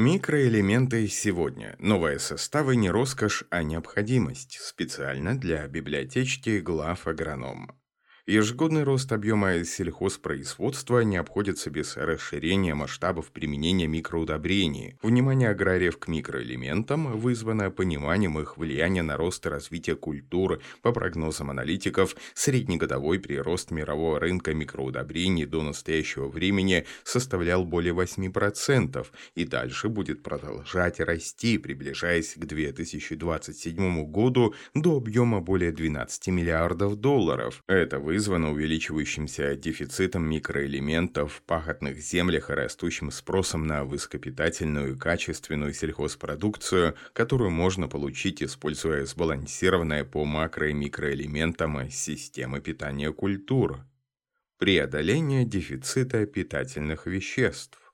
Микроэлементы сегодня. Новые составы не роскошь, а необходимость. Специально для библиотечки глав агроном. Ежегодный рост объема сельхозпроизводства не обходится без расширения масштабов применения микроудобрений. Внимание аграриев к микроэлементам вызвано пониманием их влияния на рост и развитие культуры. По прогнозам аналитиков, среднегодовой прирост мирового рынка микроудобрений до настоящего времени составлял более 8% и дальше будет продолжать расти, приближаясь к 2027 году до объема более 12 миллиардов долларов. Это вызвано вызвано увеличивающимся дефицитом микроэлементов в пахотных землях и растущим спросом на высокопитательную и качественную сельхозпродукцию, которую можно получить, используя сбалансированные по макро- и микроэлементам системы питания культур. Преодоление дефицита питательных веществ.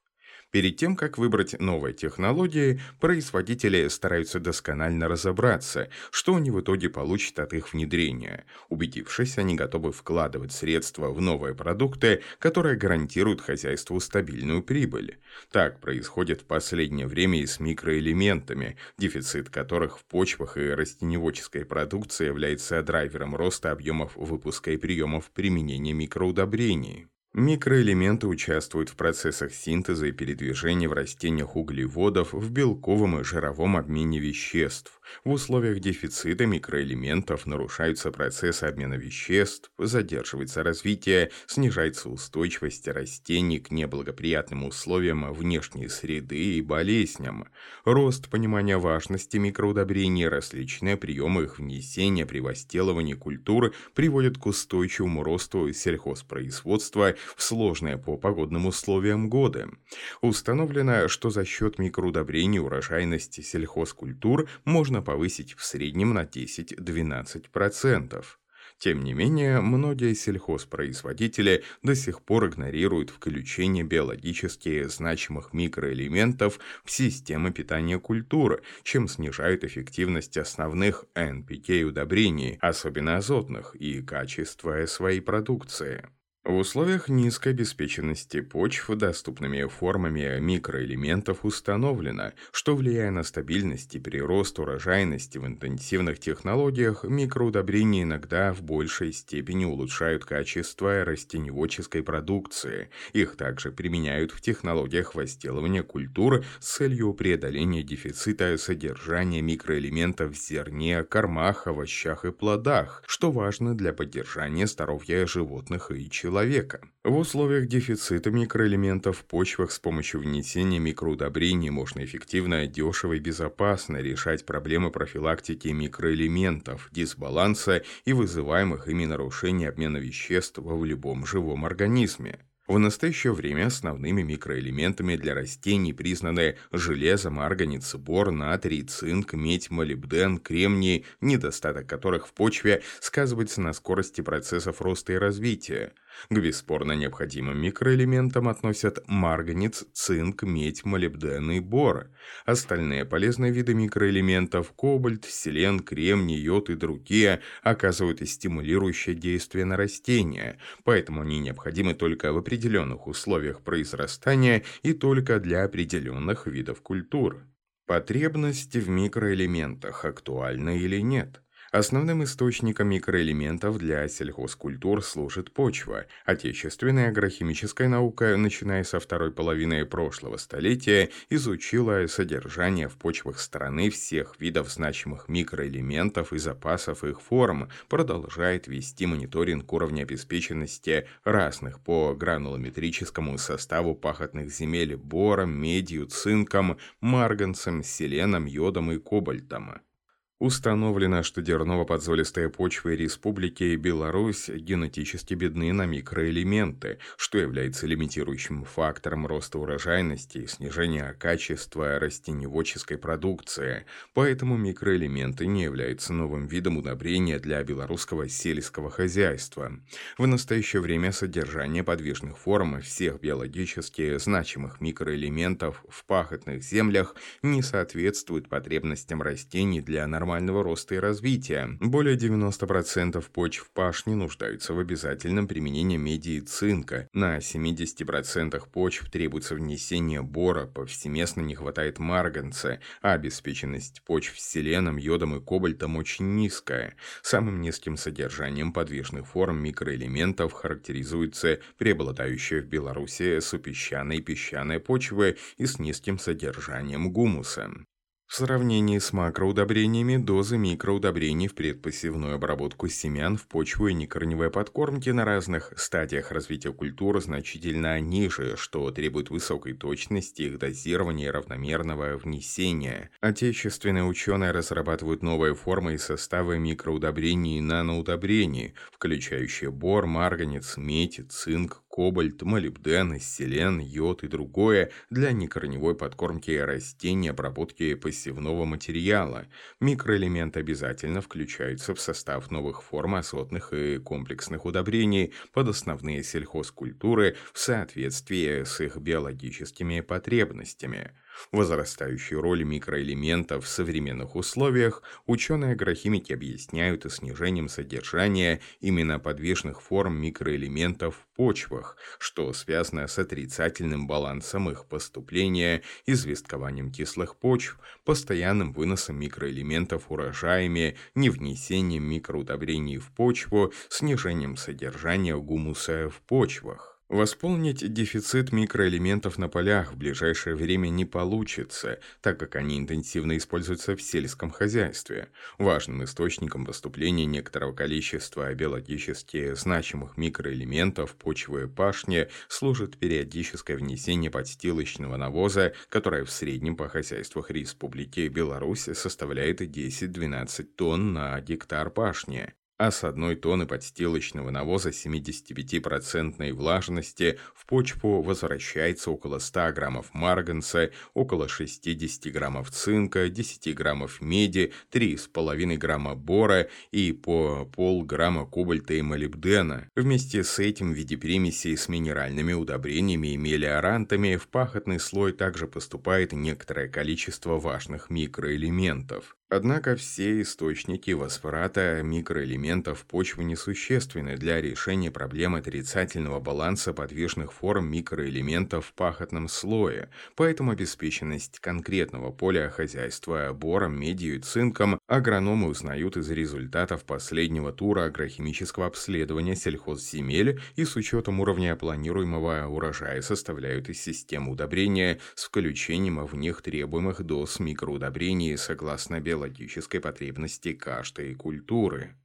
Перед тем, как выбрать новые технологии, производители стараются досконально разобраться, что они в итоге получат от их внедрения. Убедившись, они готовы вкладывать средства в новые продукты, которые гарантируют хозяйству стабильную прибыль. Так происходит в последнее время и с микроэлементами, дефицит которых в почвах и растеневодческой продукции является драйвером роста объемов выпуска и приемов применения микроудобрений. Микроэлементы участвуют в процессах синтеза и передвижения в растениях углеводов в белковом и жировом обмене веществ. В условиях дефицита микроэлементов нарушаются процессы обмена веществ, задерживается развитие, снижается устойчивость растений к неблагоприятным условиям внешней среды и болезням. Рост понимания важности микроудобрений, различные приемы их внесения при возделывании культур приводят к устойчивому росту сельхозпроизводства в сложные по погодным условиям годы. Установлено, что за счет микроудобрений урожайность сельхозкультур можно повысить в среднем на 10-12%. Тем не менее, многие сельхозпроизводители до сих пор игнорируют включение биологически значимых микроэлементов в системы питания культуры, чем снижают эффективность основных NPK-удобрений, особенно азотных, и качество своей продукции. В условиях низкой обеспеченности почв доступными формами микроэлементов установлено, что влияя на стабильность и прирост урожайности в интенсивных технологиях, микроудобрения иногда в большей степени улучшают качество растеневодческой продукции. Их также применяют в технологиях возделывания культур с целью преодоления дефицита содержания микроэлементов в зерне, кормах, овощах и плодах, что важно для поддержания здоровья животных и человека человека. В условиях дефицита микроэлементов в почвах с помощью внесения микроудобрений можно эффективно, дешево и безопасно решать проблемы профилактики микроэлементов, дисбаланса и вызываемых ими нарушений обмена веществ в любом живом организме. В настоящее время основными микроэлементами для растений признаны железо, марганец, бор, натрий, цинк, медь, молибден, кремний, недостаток которых в почве сказывается на скорости процессов роста и развития. К бесспорно необходимым микроэлементам относят марганец, цинк, медь, молибден и бор. Остальные полезные виды микроэлементов – кобальт, селен, кремний, йод и другие – оказывают стимулирующее действие на растения, поэтому они необходимы только в определенных условиях произрастания и только для определенных видов культур. Потребность в микроэлементах актуальна или нет – Основным источником микроэлементов для сельхозкультур служит почва. Отечественная агрохимическая наука, начиная со второй половины прошлого столетия, изучила содержание в почвах страны всех видов значимых микроэлементов и запасов их форм, продолжает вести мониторинг уровня обеспеченности разных по гранулометрическому составу пахотных земель бором, медью, цинком, марганцем, селеном, йодом и кобальтом. Установлено, что дерново-подзолистые почвы Республики Беларусь генетически бедны на микроэлементы, что является лимитирующим фактором роста урожайности и снижения качества растеневодческой продукции, поэтому микроэлементы не являются новым видом удобрения для белорусского сельского хозяйства. В настоящее время содержание подвижных форм всех биологически значимых микроэлементов в пахотных землях не соответствует потребностям растений для нормального нормального роста и развития. Более 90% почв пашни нуждаются в обязательном применении меди и цинка. На 70% почв требуется внесение бора, повсеместно не хватает марганца, а обеспеченность почв селеном, йодом и кобальтом очень низкая. Самым низким содержанием подвижных форм микроэлементов характеризуется преобладающая в Беларуси супесчаная и песчаная почвы и с низким содержанием гумуса. В сравнении с макроудобрениями, дозы микроудобрений в предпосевную обработку семян в почву и некорневой подкормки на разных стадиях развития культуры значительно ниже, что требует высокой точности их дозирования и равномерного внесения. Отечественные ученые разрабатывают новые формы и составы микроудобрений и наноудобрений, включающие бор, марганец, медь, цинк, кобальт, молибден, селен, йод и другое для некорневой подкормки растений, обработки посевного материала. Микроэлементы обязательно включаются в состав новых форм азотных и комплексных удобрений под основные сельхозкультуры в соответствии с их биологическими потребностями. Возрастающую роль микроэлементов в современных условиях ученые-агрохимики объясняют и снижением содержания именно подвижных форм микроэлементов в почвах, что связано с отрицательным балансом их поступления, известкованием кислых почв, постоянным выносом микроэлементов урожаями, невнесением микроудобрений в почву, снижением содержания гумуса в почвах. Восполнить дефицит микроэлементов на полях в ближайшее время не получится, так как они интенсивно используются в сельском хозяйстве. Важным источником поступления некоторого количества биологически значимых микроэлементов почвы и пашни служит периодическое внесение подстилочного навоза, которое в среднем по хозяйствах Республики Беларусь составляет 10-12 тонн на гектар пашни а с одной тонны подстилочного навоза 75% влажности в почву возвращается около 100 граммов марганца, около 60 граммов цинка, 10 граммов меди, 3,5 грамма бора и по полграмма кобальта и молибдена. Вместе с этим в виде примесей с минеральными удобрениями и мелиорантами в пахотный слой также поступает некоторое количество важных микроэлементов. Однако все источники возврата микроэлементов почвы несущественны для решения проблемы отрицательного баланса подвижных форм микроэлементов в пахотном слое, поэтому обеспеченность конкретного поля хозяйства бором, медью и цинком агрономы узнают из результатов последнего тура агрохимического обследования сельхозземель и с учетом уровня планируемого урожая составляют из системы удобрения с включением в них требуемых доз микроудобрений согласно белому биологической потребности каждой культуры.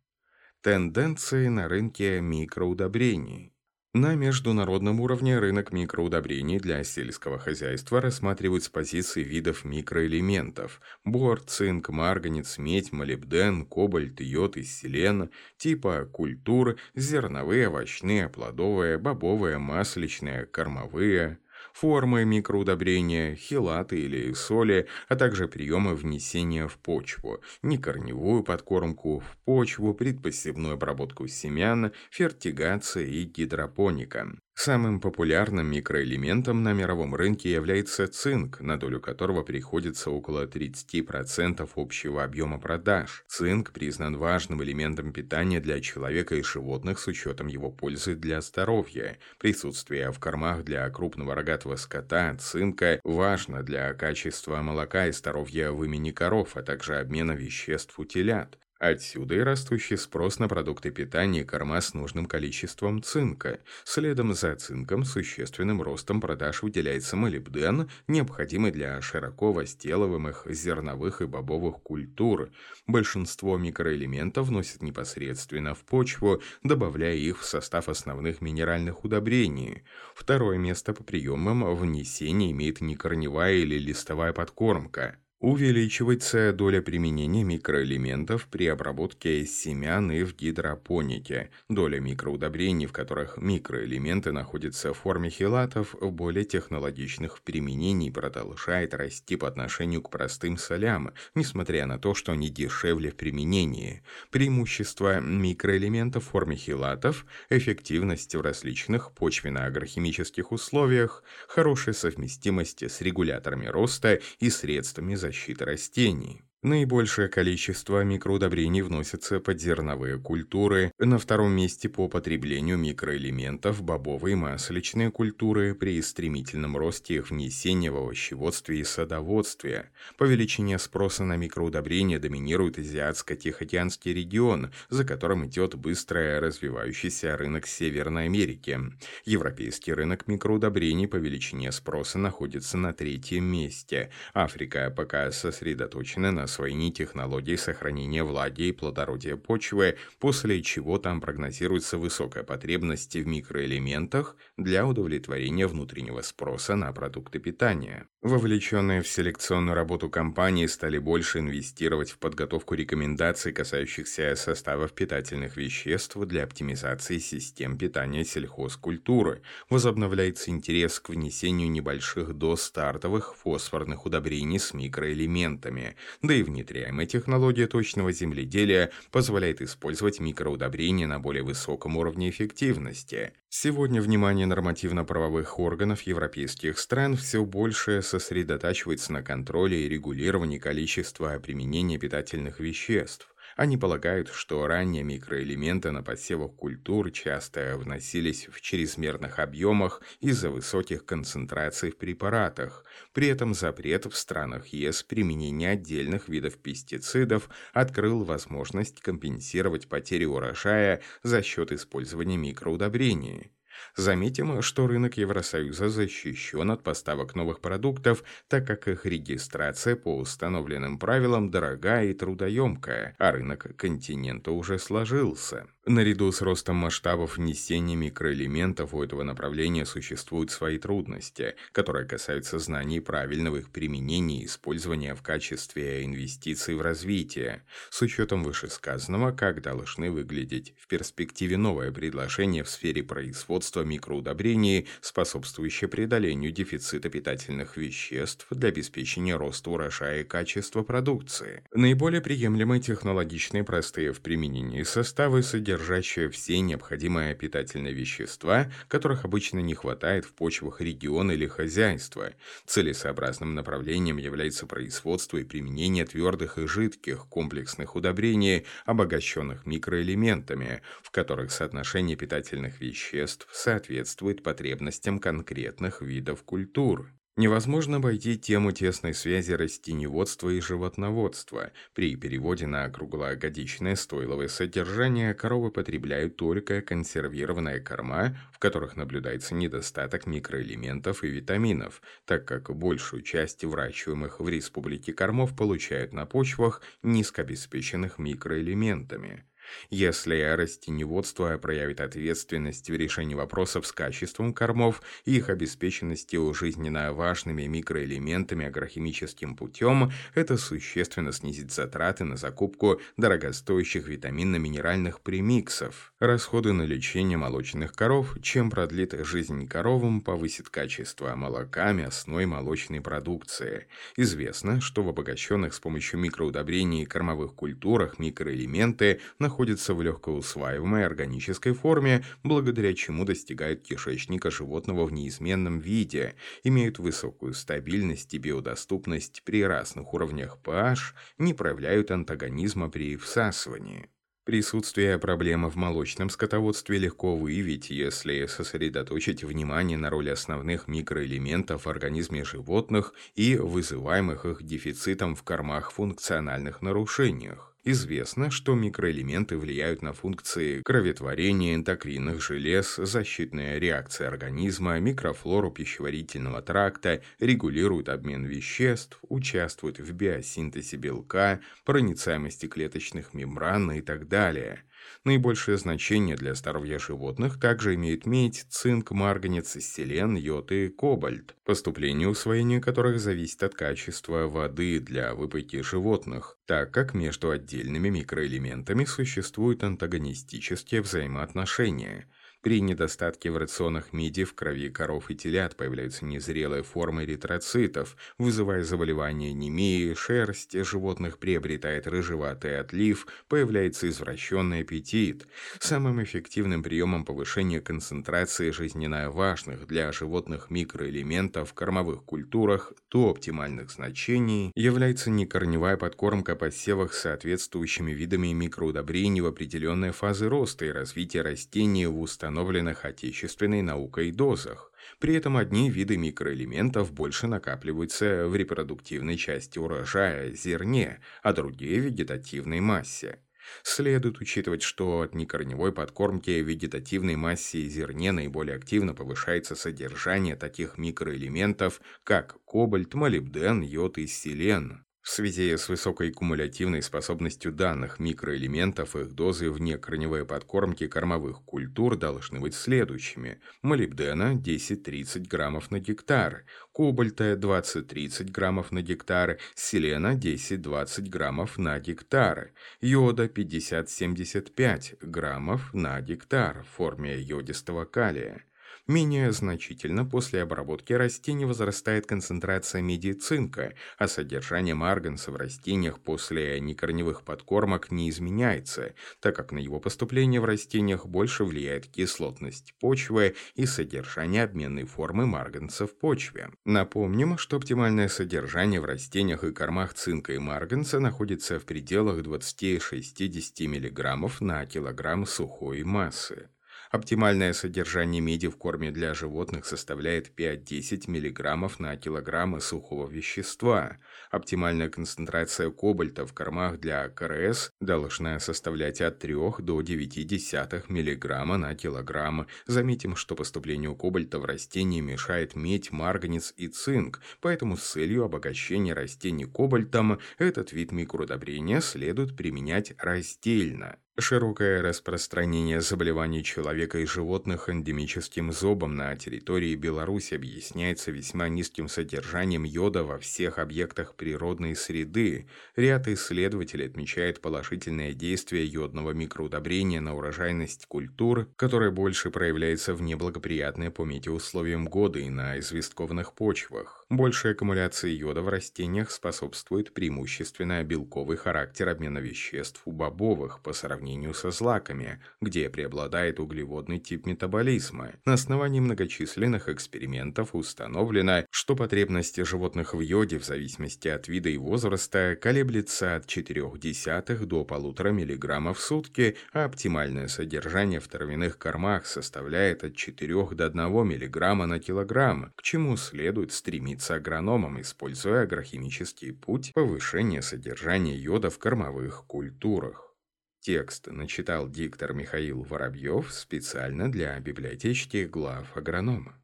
Тенденции на рынке микроудобрений. На международном уровне рынок микроудобрений для сельского хозяйства рассматривают с позиции видов микроэлементов – бор, цинк, марганец, медь, молибден, кобальт, йод и селен, типа культур, зерновые, овощные, плодовые, бобовые, масличные, кормовые – формы микроудобрения, хилаты или соли, а также приемы внесения в почву, некорневую подкормку в почву, предпосевную обработку семян, фертигация и гидропоника. Самым популярным микроэлементом на мировом рынке является цинк, на долю которого приходится около 30% общего объема продаж. Цинк признан важным элементом питания для человека и животных с учетом его пользы для здоровья. Присутствие в кормах для крупного рогатого скота цинка важно для качества молока и здоровья в имени коров, а также обмена веществ у телят. Отсюда и растущий спрос на продукты питания и корма с нужным количеством цинка. Следом за цинком существенным ростом продаж выделяется молибден, необходимый для широко возделываемых зерновых и бобовых культур. Большинство микроэлементов вносят непосредственно в почву, добавляя их в состав основных минеральных удобрений. Второе место по приемам внесения имеет некорневая или листовая подкормка. Увеличивается доля применения микроэлементов при обработке семян и в гидропонике. Доля микроудобрений, в которых микроэлементы находятся в форме хилатов, в более технологичных применений продолжает расти по отношению к простым солям, несмотря на то, что они дешевле в применении. Преимущество микроэлементов в форме хилатов, эффективность в различных почвенно-агрохимических условиях, хорошая совместимость с регуляторами роста и средствами защиты защиты растений. Наибольшее количество микроудобрений вносится под зерновые культуры, на втором месте по потреблению микроэлементов бобовые и масличные культуры при стремительном росте их внесения в овощеводстве и садоводстве. По величине спроса на микроудобрения доминирует Азиатско-Тихоокеанский регион, за которым идет быстро развивающийся рынок Северной Америки. Европейский рынок микроудобрений по величине спроса находится на третьем месте. Африка пока сосредоточена на освоении технологий сохранения влаги и плодородия почвы, после чего там прогнозируется высокая потребность в микроэлементах для удовлетворения внутреннего спроса на продукты питания. Вовлеченные в селекционную работу компании стали больше инвестировать в подготовку рекомендаций, касающихся составов питательных веществ для оптимизации систем питания сельхозкультуры. Возобновляется интерес к внесению небольших доз стартовых фосфорных удобрений с микроэлементами, да и внедряемая технология точного земледелия позволяет использовать микроудобрения на более высоком уровне эффективности. Сегодня внимание нормативно-правовых органов европейских стран все больше сосредотачивается на контроле и регулировании количества применения питательных веществ. Они полагают, что ранее микроэлементы на посевах культур часто вносились в чрезмерных объемах из-за высоких концентраций в препаратах. При этом запрет в странах ЕС применения отдельных видов пестицидов открыл возможность компенсировать потери урожая за счет использования микроудобрений. Заметим, что рынок Евросоюза защищен от поставок новых продуктов, так как их регистрация по установленным правилам дорогая и трудоемкая, а рынок континента уже сложился. Наряду с ростом масштабов внесения микроэлементов у этого направления существуют свои трудности, которые касаются знаний правильного их применения и использования в качестве инвестиций в развитие. С учетом вышесказанного, как должны выглядеть в перспективе новое предложение в сфере производства микроудобрений, способствующее преодолению дефицита питательных веществ для обеспечения роста урожая и качества продукции. Наиболее приемлемые технологичные простые в применении составы содержащая все необходимые питательные вещества, которых обычно не хватает в почвах региона или хозяйства. Целесообразным направлением является производство и применение твердых и жидких комплексных удобрений, обогащенных микроэлементами, в которых соотношение питательных веществ соответствует потребностям конкретных видов культур. Невозможно обойти тему тесной связи растеневодства и животноводства. При переводе на круглогодичное стойловое содержание коровы потребляют только консервированная корма, в которых наблюдается недостаток микроэлементов и витаминов, так как большую часть выращиваемых в республике кормов получают на почвах, низкообеспеченных микроэлементами. Если растеневодство проявит ответственность в решении вопросов с качеством кормов и их обеспеченностью жизненно важными микроэлементами агрохимическим путем, это существенно снизит затраты на закупку дорогостоящих витаминно-минеральных премиксов. Расходы на лечение молочных коров, чем продлит жизнь коровам, повысит качество молока, мясной молочной продукции. Известно, что в обогащенных с помощью микроудобрений кормовых культурах микроэлементы находятся находится в легкоусваиваемой органической форме, благодаря чему достигают кишечника животного в неизменном виде, имеют высокую стабильность и биодоступность при разных уровнях pH, не проявляют антагонизма при всасывании. Присутствие проблемы в молочном скотоводстве легко выявить, если сосредоточить внимание на роли основных микроэлементов в организме животных и вызываемых их дефицитом в кормах функциональных нарушениях. Известно, что микроэлементы влияют на функции кроветворения, эндокринных желез, защитная реакция организма, микрофлору пищеварительного тракта, регулируют обмен веществ, участвуют в биосинтезе белка, проницаемости клеточных мембран и так далее – Наибольшее значение для здоровья животных также имеет медь, цинк, марганец, селен, йод и кобальт, поступление и усвоение которых зависит от качества воды для выпойки животных, так как между отдельными микроэлементами существуют антагонистические взаимоотношения – При недостатке в рационах миди в крови коров и телят появляются незрелые формы эритроцитов, вызывая заболевания анемии, шерсть животных приобретает рыжеватый отлив, появляется извращенный аппетит. Самым эффективным приемом повышения концентрации жизненно важных для животных микроэлементов в кормовых культурах до оптимальных значений является некорневая подкормка посевах с соответствующими видами микроудобрений в определенные фазы роста и развития растений в установленных установленных отечественной наукой дозах. При этом одни виды микроэлементов больше накапливаются в репродуктивной части урожая, зерне, а другие – вегетативной массе. Следует учитывать, что от некорневой подкормки вегетативной массе и зерне наиболее активно повышается содержание таких микроэлементов, как кобальт, молибден, йод и селен. В связи с высокой кумулятивной способностью данных микроэлементов их дозы вне корневой подкормки кормовых культур должны быть следующими. Молибдена 10-30 граммов на гектар, кобальта 20-30 граммов на гектар, селена 10-20 граммов на гектар, йода 50-75 граммов на гектар в форме йодистого калия. Менее значительно после обработки растений возрастает концентрация меди цинка, а содержание марганца в растениях после некорневых подкормок не изменяется, так как на его поступление в растениях больше влияет кислотность почвы и содержание обменной формы марганца в почве. Напомним, что оптимальное содержание в растениях и кормах цинка и марганца находится в пределах 20-60 мг на килограмм сухой массы. Оптимальное содержание меди в корме для животных составляет 5-10 мг на килограмм сухого вещества. Оптимальная концентрация кобальта в кормах для КРС должна составлять от 3 до 0,9 мг на килограмм. Заметим, что поступлению кобальта в растения мешает медь, марганец и цинк, поэтому с целью обогащения растений кобальтом этот вид микроудобрения следует применять раздельно. Широкое распространение заболеваний человека и животных эндемическим зобом на территории Беларуси объясняется весьма низким содержанием йода во всех объектах природной среды. Ряд исследователей отмечает положительное действие йодного микроудобрения на урожайность культур, которое больше проявляется в неблагоприятные по метеоусловиям года и на известкованных почвах. Большая аккумуляция йода в растениях способствует преимущественно белковый характер обмена веществ у бобовых по сравнению со злаками, где преобладает углеводный тип метаболизма. На основании многочисленных экспериментов установлено, что потребности животных в йоде в зависимости от вида и возраста колеблется от 0,4 до 1,5 мг в сутки, а оптимальное содержание в травяных кормах составляет от 4 до 1 мг на килограмм, к чему следует стремиться становиться агрономом, используя агрохимический путь повышения содержания йода в кормовых культурах. Текст начитал диктор Михаил Воробьев специально для библиотечки глав агронома.